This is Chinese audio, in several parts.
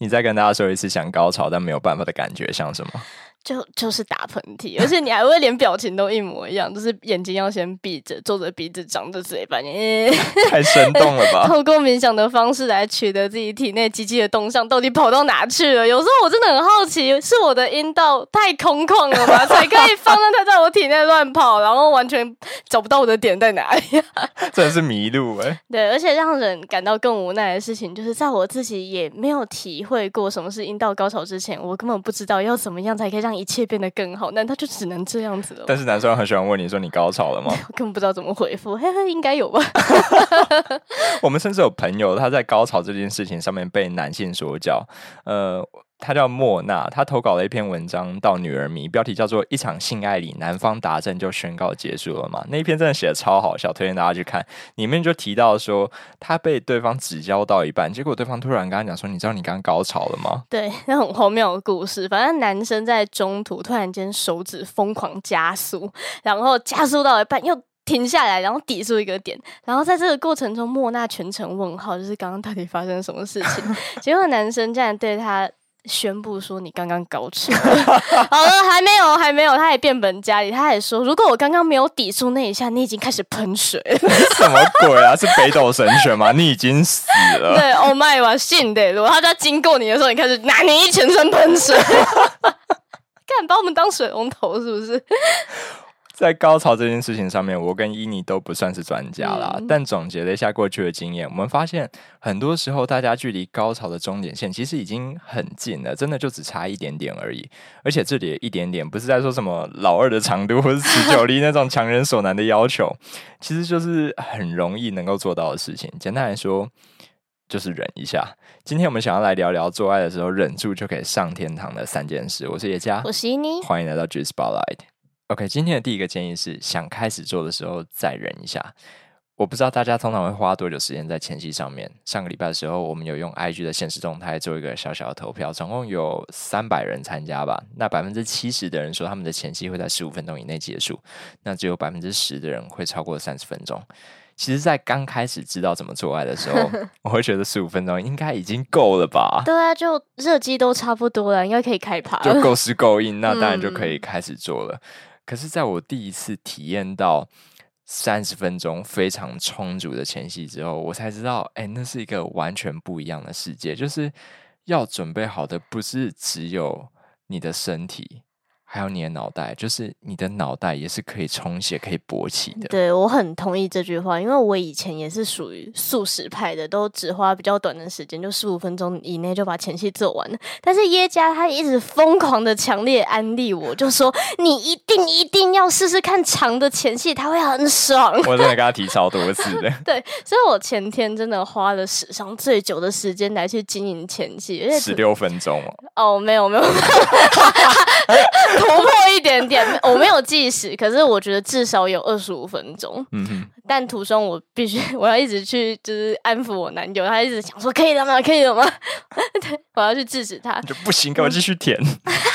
你再跟大家说一次想高潮但没有办法的感觉像什么？就就是打喷嚏，而且你还会连表情都一模一样，就是眼睛要先闭着，皱着鼻子，张着嘴巴，欸、太生动了吧？透过冥想的方式来取得自己体内机器的动向到底跑到哪去了？有时候我真的很好奇，是我的阴道太空旷了吗？才可以放任它在我体内乱跑，然后完全找不到我的点在哪里？真的是迷路哎、欸！对，而且让人感到更无奈的事情，就是在我自己也没有体会过什么是阴道高潮之前，我根本不知道要怎么样才可以让。让一切变得更好，那他就只能这样子了？但是男生很喜欢问你说，你高潮了吗？我根本不知道怎么回复，嘿嘿，应该有吧。我们甚至有朋友他在高潮这件事情上面被男性所教，呃。他叫莫娜，他投稿了一篇文章到《女儿迷》，标题叫做“一场性爱里，男方达阵就宣告结束了嘛”。那一篇真的写的超好笑，推荐大家去看。里面就提到说，他被对方指交到一半，结果对方突然跟他讲说：“你知道你刚刚高潮了吗？”对，那很荒谬的故事。反正男生在中途突然间手指疯狂加速，然后加速到一半又停下来，然后抵住一个点。然后在这个过程中，莫娜全程问号，就是刚刚到底发生了什么事情？结果男生竟然对他。宣布说你刚刚搞错，好了，还没有，还没有，他还变本加厉，他还说，如果我刚刚没有抵住那一下，你已经开始喷水了。什么鬼啊？是北斗神拳吗？你已经死了。对，Oh my god，信的。如果他在经过你的时候，你开始拿你一全身喷水，干把我们当水龙头是不是？在高潮这件事情上面，我跟伊妮都不算是专家啦。嗯、但总结了一下过去的经验，我们发现很多时候大家距离高潮的终点线其实已经很近了，真的就只差一点点而已。而且这里一点点不是在说什么老二的长度或是持久力 那种强人所难的要求，其实就是很容易能够做到的事情。简单来说，就是忍一下。今天我们想要来聊聊做爱的时候忍住就可以上天堂的三件事。我是叶佳，我是伊妮，欢迎来到 G Spotlight。OK，今天的第一个建议是，想开始做的时候再忍一下。我不知道大家通常会花多久时间在前期上面。上个礼拜的时候，我们有用 IG 的现实动态做一个小小的投票，总共有三百人参加吧。那百分之七十的人说他们的前期会在十五分钟以内结束，那只有百分之十的人会超过三十分钟。其实，在刚开始知道怎么做爱的时候，我会觉得十五分钟应该已经够了吧？对啊，就热机都差不多了，应该可以开趴，就够湿够硬，那当然就可以开始做了。嗯可是，在我第一次体验到三十分钟非常充足的前戏之后，我才知道，哎，那是一个完全不一样的世界。就是要准备好的，不是只有你的身体。还有你的脑袋，就是你的脑袋也是可以充血、可以勃起的。对，我很同意这句话，因为我以前也是属于素食派的，都只花比较短的时间，就十五分钟以内就把前戏做完了。但是耶加他一直疯狂的强烈安利我，就说你一定一定要试试看长的前戏，他会很爽。我真的跟他提 超多次的。对，所以我前天真的花了史上最久的时间来去经营前戏，十六分钟哦。哦，没有没有。突破一点点，我没有计时，可是我觉得至少有二十五分钟。嗯哼，但途中我必须，我要一直去，就是安抚我男友，他一直想说可以了吗？可以了吗？对，我要去制止他，就不行，给我继续舔。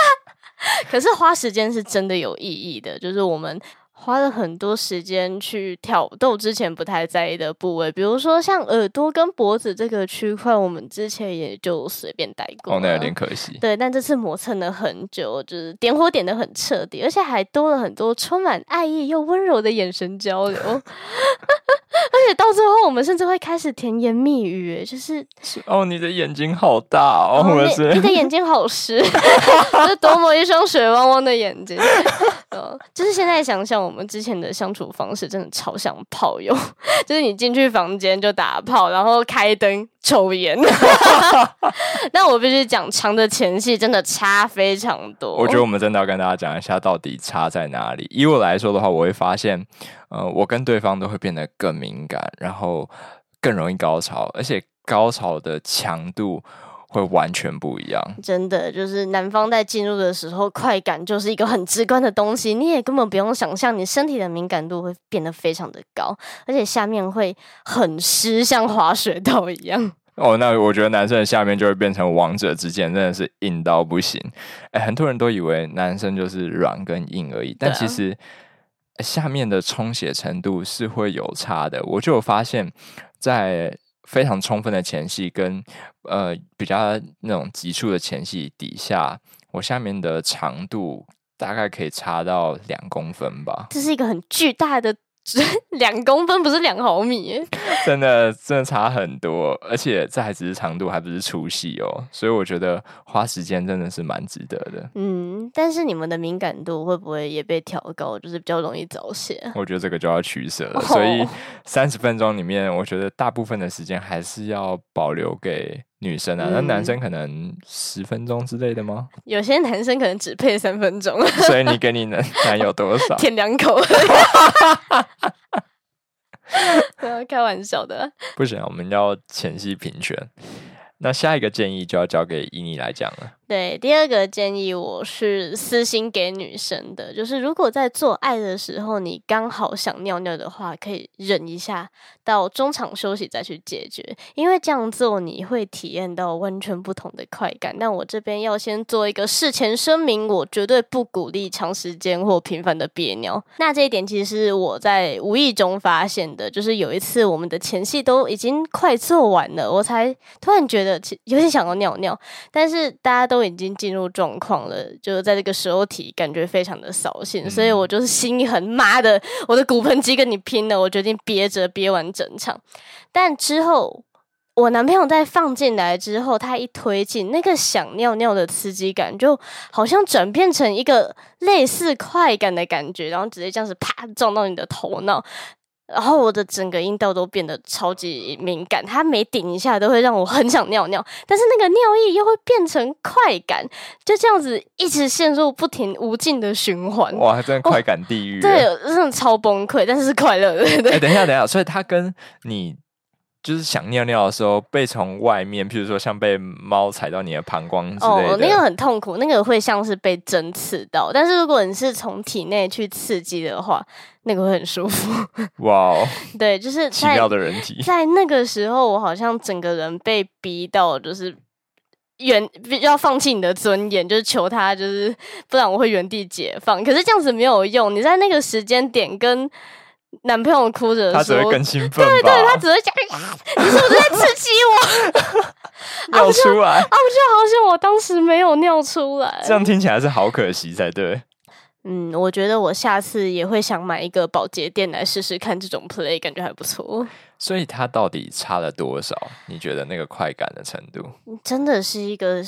可是花时间是真的有意义的，就是我们。花了很多时间去挑逗之前不太在意的部位，比如说像耳朵跟脖子这个区块，我们之前也就随便带过。哦，那有点可惜。对，但这次磨蹭了很久，就是点火点的很彻底，而且还多了很多充满爱意又温柔的眼神交流。而且到最后，我们甚至会开始甜言蜜语，就是哦，你的眼睛好大哦，哦你，你的眼睛好湿，是多么一双水汪汪的眼睛。就是现在想想我们。之前的相处方式真的超像炮友，就是你进去房间就打炮，然后开灯抽烟。那我必须讲，长的前戏真的差非常多。我觉得我们真的要跟大家讲一下，到底差在哪里。以我来说的话，我会发现，呃，我跟对方都会变得更敏感，然后更容易高潮，而且高潮的强度。会完全不一样，真的就是男方在进入的时候，快感就是一个很直观的东西，你也根本不用想象，你身体的敏感度会变得非常的高，而且下面会很湿，像滑水道一样。哦，那我觉得男生的下面就会变成王者之剑，真的是硬到不行。哎，很多人都以为男生就是软跟硬而已，但其实下面的充血程度是会有差的。我就有发现，在非常充分的前戏跟呃比较那种急促的前戏底下，我下面的长度大概可以差到两公分吧。这是一个很巨大的。两公分不是两毫米，真的真的差很多，而且这还只是长度，还不是粗细哦，所以我觉得花时间真的是蛮值得的。嗯，但是你们的敏感度会不会也被调高，就是比较容易早泄？我觉得这个就要取舍了，所以三十分钟里面，我觉得大部分的时间还是要保留给。女生啊，那男生可能十分钟之类的吗？有些男生可能只配三分钟，所以你给你男男友多少？舔两口。开玩笑的。不行，我们要前戏平权。那下一个建议就要交给伊妮来讲了。对，第二个建议我是私心给女生的，就是如果在做爱的时候你刚好想尿尿的话，可以忍一下，到中场休息再去解决，因为这样做你会体验到完全不同的快感。但我这边要先做一个事前声明，我绝对不鼓励长时间或频繁的憋尿。那这一点其实是我在无意中发现的，就是有一次我们的前戏都已经快做完了，我才突然觉得有点想要尿尿，但是大家都。都已经进入状况了，就是在这个时候体感觉非常的扫兴，所以我就是心一横，妈的，我的骨盆肌跟你拼了，我决定憋着憋完整场。但之后我男朋友在放进来之后，他一推进，那个想尿尿的刺激感就好像转变成一个类似快感的感觉，然后直接这样子啪撞到你的头脑。然后我的整个阴道都变得超级敏感，它每顶一下都会让我很想尿尿，但是那个尿意又会变成快感，就这样子一直陷入不停无尽的循环。哇，真的快感地狱！对，真的超崩溃，但是是快乐的。等一下，等一下，所以它跟你。就是想尿尿的时候，被从外面，譬如说像被猫踩到你的膀胱之类的，哦，那个很痛苦，那个会像是被针刺到。但是如果你是从体内去刺激的话，那个会很舒服。哇哦，对，就是奇妙的人体。在那个时候，我好像整个人被逼到，就是原要放弃你的尊严，就是求他，就是不然我会原地解放。可是这样子没有用，你在那个时间点跟。男朋友哭着说：“他只会更兴奋，对对，他只会讲，你是不是在刺激我？尿出来啊！我就好像我当时没有尿出来，这样听起来是好可惜才对。嗯，我觉得我下次也会想买一个保洁垫来试试看这种 play，感觉还不错。”所以它到底差了多少？你觉得那个快感的程度？真的是一个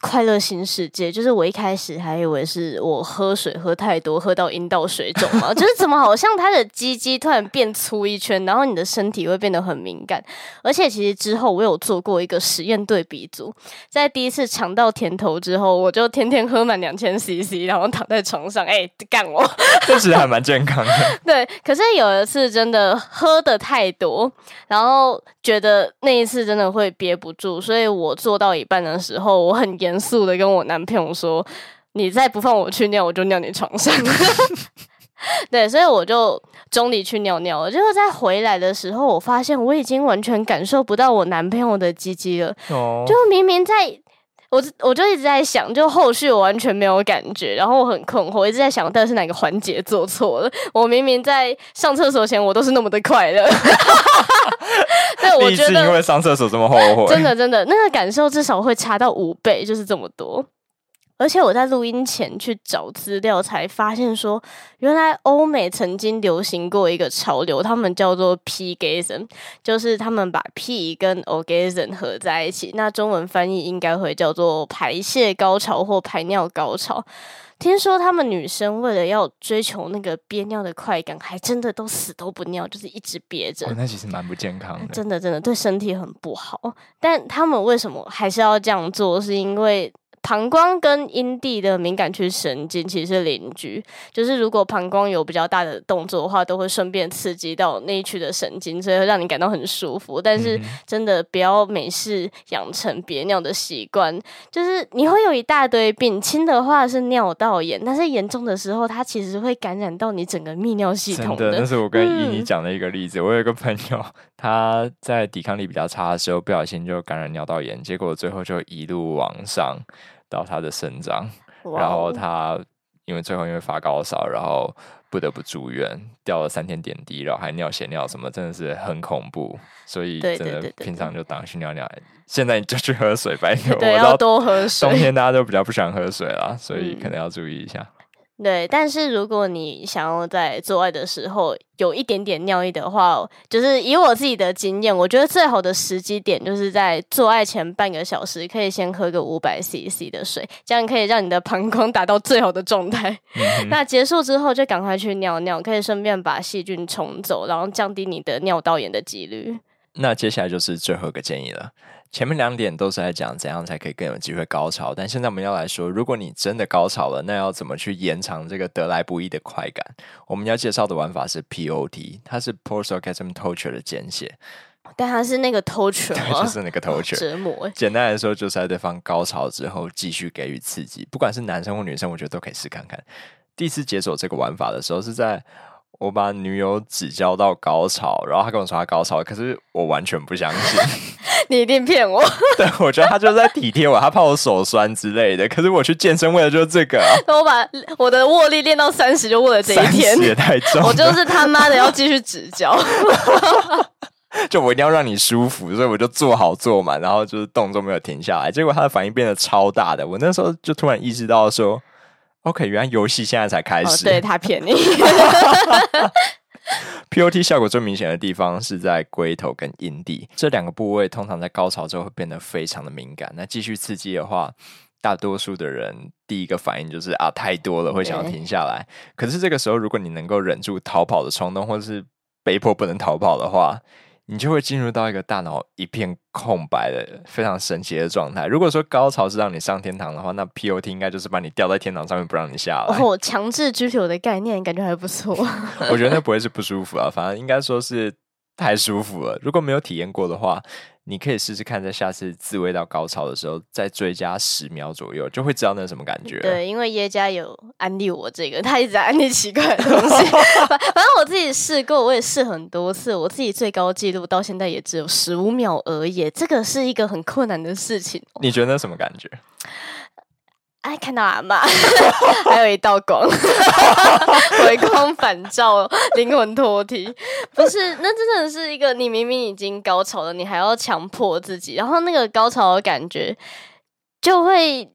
快乐新世界。就是我一开始还以为是我喝水喝太多，喝到阴道水肿嘛，就是怎么好像它的鸡鸡突然变粗一圈，然后你的身体会变得很敏感。而且其实之后我有做过一个实验对比组，在第一次尝到甜头之后，我就天天喝满两千 CC，然后躺在床上，哎、欸，干我，这其实还蛮健康的。对，可是有一次真的喝的太多。然后觉得那一次真的会憋不住，所以我做到一半的时候，我很严肃的跟我男朋友说：“你再不放我去尿，我就尿你床上。”对，所以我就中离去尿尿了。结果在回来的时候，我发现我已经完全感受不到我男朋友的鸡鸡了。哦，就明明在。我我就一直在想，就后续我完全没有感觉，然后我很困惑，我一直在想到底是哪个环节做错了。我明明在上厕所前，我都是那么的快乐。对，我觉得因为上厕所这么后悔，真的真的那个感受至少会差到五倍，就是这么多。而且我在录音前去找资料，才发现说，原来欧美曾经流行过一个潮流，他们叫做 P-gasm，就是他们把 P 跟 orgasm 合在一起，那中文翻译应该会叫做排泄高潮或排尿高潮。听说他们女生为了要追求那个憋尿的快感，还真的都死都不尿，就是一直憋着。哦，那其实蛮不健康的，真的真的对身体很不好。但他们为什么还是要这样做？是因为膀胱跟阴蒂的敏感区神经其实是邻居，就是如果膀胱有比较大的动作的话，都会顺便刺激到那一区的神经，所以会让你感到很舒服。但是真的不要没事养成憋尿的习惯，就是你会有一大堆病，轻的话是尿道炎，但是严重的时候，它其实会感染到你整个泌尿系统的。真的，那是我跟伊妮讲的一个例子。嗯、我有一个朋友，他在抵抗力比较差的时候，不小心就感染尿道炎，结果最后就一路往上。到他的肾脏，然后他因为最后因为发高烧，然后不得不住院，吊了三天点滴，然后还尿血尿什么，真的是很恐怖。所以真的平常就当去尿尿，现在你就去喝水，拜托。对，要多喝水。冬天大家都比较不喜欢喝水啦，所以可能要注意一下。嗯对，但是如果你想要在做爱的时候有一点点尿意的话，就是以我自己的经验，我觉得最好的时机点就是在做爱前半个小时，可以先喝个五百 CC 的水，这样可以让你的膀胱达到最好的状态。嗯、那结束之后就赶快去尿尿，可以顺便把细菌冲走，然后降低你的尿道炎的几率。那接下来就是最后一个建议了。前面两点都是在讲怎样才可以更有机会高潮，但现在我们要来说，如果你真的高潮了，那要怎么去延长这个得来不易的快感？我们要介绍的玩法是 POT，它是 Post Orgasm Torture 的简写，但它是那个 torture，就是那个 torture 折磨。简单来说，就是在对方高潮之后继续给予刺激，不管是男生或女生，我觉得都可以试看看。第一次解锁这个玩法的时候是在。我把女友指教到高潮，然后她跟我说她高潮，可是我完全不相信。你一定骗我。对，我觉得她就是在体贴我，她怕我手酸之类的。可是我去健身为的就是这个啊。我把我的握力练到三十，就为了这一天。也太重。我就是他妈的要继续指教。就我一定要让你舒服，所以我就做好做满，然后就是动作没有停下来。结果他的反应变得超大的，我那时候就突然意识到说。OK，原来游戏现在才开始。哦、对，他骗你。POT 效果最明显的地方是在龟头跟阴蒂这两个部位，通常在高潮之后会变得非常的敏感。那继续刺激的话，大多数的人第一个反应就是啊，太多了，会想要停下来。可是这个时候，如果你能够忍住逃跑的冲动，或者是被迫不能逃跑的话，你就会进入到一个大脑一片空白的非常神奇的状态。如果说高潮是让你上天堂的话，那 POT 应该就是把你吊在天堂上面不让你下来。哦，强制拘留的概念感觉还不错。我觉得那不会是不舒服啊，反正应该说是太舒服了。如果没有体验过的话。你可以试试看，在下次自慰到高潮的时候，再追加十秒左右，就会知道那是什么感觉。对，因为耶加有安利我这个，他一直在安利奇怪的东西。反反正我自己试过，我也试很多次，我自己最高纪录到现在也只有十五秒而已。这个是一个很困难的事情。你觉得那什么感觉？哎，看到阿妈，还有一道光，回光返照，灵魂脱体。不是，那真的是一个，你明明已经高潮了，你还要强迫自己，然后那个高潮的感觉就会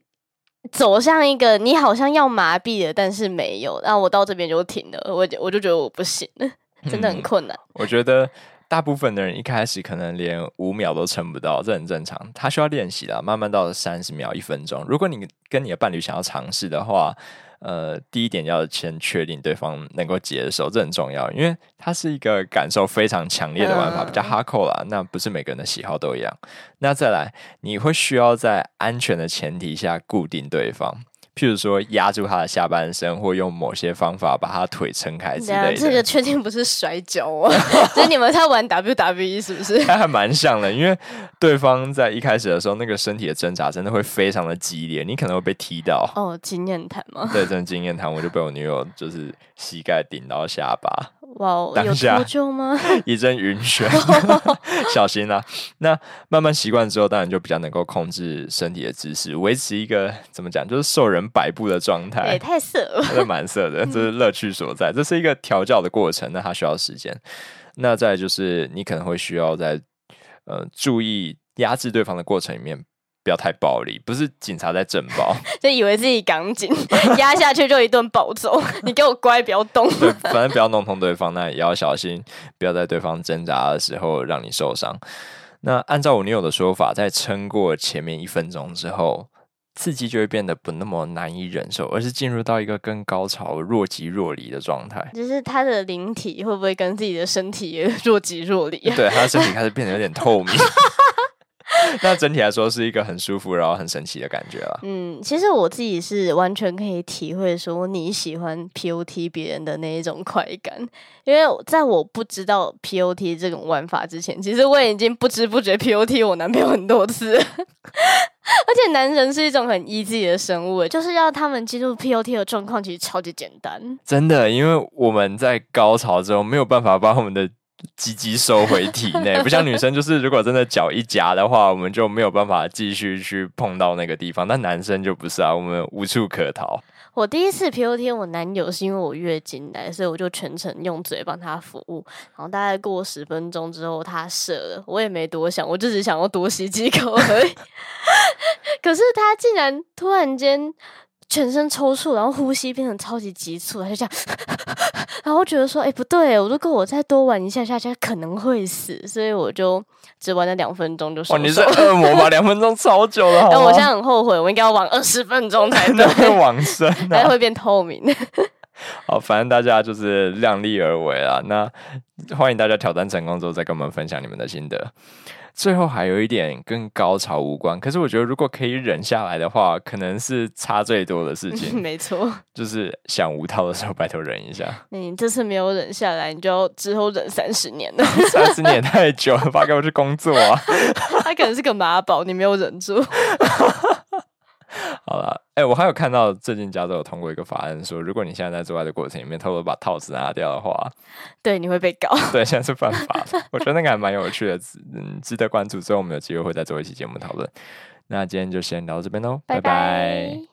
走向一个你好像要麻痹了，但是没有。然后我到这边就停了，我我就觉得我不行了，真的很困难。嗯，我觉得。大部分的人一开始可能连五秒都撑不到，这很正常。他需要练习的，慢慢到了三十秒、一分钟。如果你跟你的伴侣想要尝试的话，呃，第一点要先确定对方能够接受，这很重要，因为它是一个感受非常强烈的玩法，比较 hardcore 啦。那不是每个人的喜好都一样。那再来，你会需要在安全的前提下固定对方。譬如说压住他的下半身，或用某些方法把他腿撑开之类的。这个确定不是摔跤哦，所 以你们在玩 WWE 是不是？他还蛮像的，因为对方在一开始的时候，那个身体的挣扎真的会非常的激烈，你可能会被踢到。哦，经验谈吗？对，真的经验谈，我就被我女友就是膝盖顶到下巴。哇下有脱臼吗？一阵晕眩，小心啦、啊。那慢慢习惯之后，当然就比较能够控制身体的姿势，维持一个怎么讲，就是受人摆布的状态。也、欸、太色了，真的蛮色的，这是乐趣所在。这是一个调教的过程，那它需要时间。那再就是，你可能会需要在呃注意压制对方的过程里面。不要太暴力，不是警察在震爆，就以为自己港警，压下去就一顿暴揍。你给我乖，不要动。对，反正不要弄痛对方，那也要小心，不要在对方挣扎的时候让你受伤。那按照我女友的说法，在撑过前面一分钟之后，刺激就会变得不那么难以忍受，而是进入到一个跟高潮若即若离的状态。就是他的灵体会不会跟自己的身体也若即若离？对，他的身体开始变得有点透明。那整体来说是一个很舒服，然后很神奇的感觉了。嗯，其实我自己是完全可以体会说你喜欢 POT 别人的那一种快感，因为在我不知道 POT 这种玩法之前，其实我已经不知不觉 POT 我男朋友很多次。而且男人是一种很 easy 的生物，就是要他们进入 POT 的状况，其实超级简单。真的，因为我们在高潮之后没有办法把我们的。鸡鸡收回体内，不像女生，就是如果真的脚一夹的话，我们就没有办法继续去碰到那个地方。但男生就不是啊，我们无处可逃。我第一次 PUA 我男友是因为我月经来，所以我就全程用嘴帮他服务。然后大概过十分钟之后，他射了，我也没多想，我就只想要多吸几口而已。可是他竟然突然间。全身抽搐，然后呼吸变成超级急促，他就这样，然后我觉得说，哎、欸，不对，我如果我再多玩一下下，就可能会死，所以我就只玩了两分钟就。哇，你是恶魔吧？两分钟超久了，但我现在很后悔，我应该要玩二十分钟才 对。会往生、啊，还会变透明。好，反正大家就是量力而为啊。那欢迎大家挑战成功之后再跟我们分享你们的心得。最后还有一点跟高潮无关，可是我觉得如果可以忍下来的话，可能是差最多的事情。没错，就是想无套的时候，拜托忍一下。你 这次没有忍下来，你就要之后忍三十年了。三十年太久了，爸，给我去工作啊！他可能是个马宝，你没有忍住。好了，哎、欸，我还有看到最近加州有通过一个法案，说如果你现在在做爱的过程里面偷偷把套子拿掉的话，对，你会被告。对，现在是犯法。我觉得那个还蛮有趣的，嗯，值得关注。之后我们有机会会再做一期节目讨论。那今天就先聊到这边喽，拜拜。拜拜。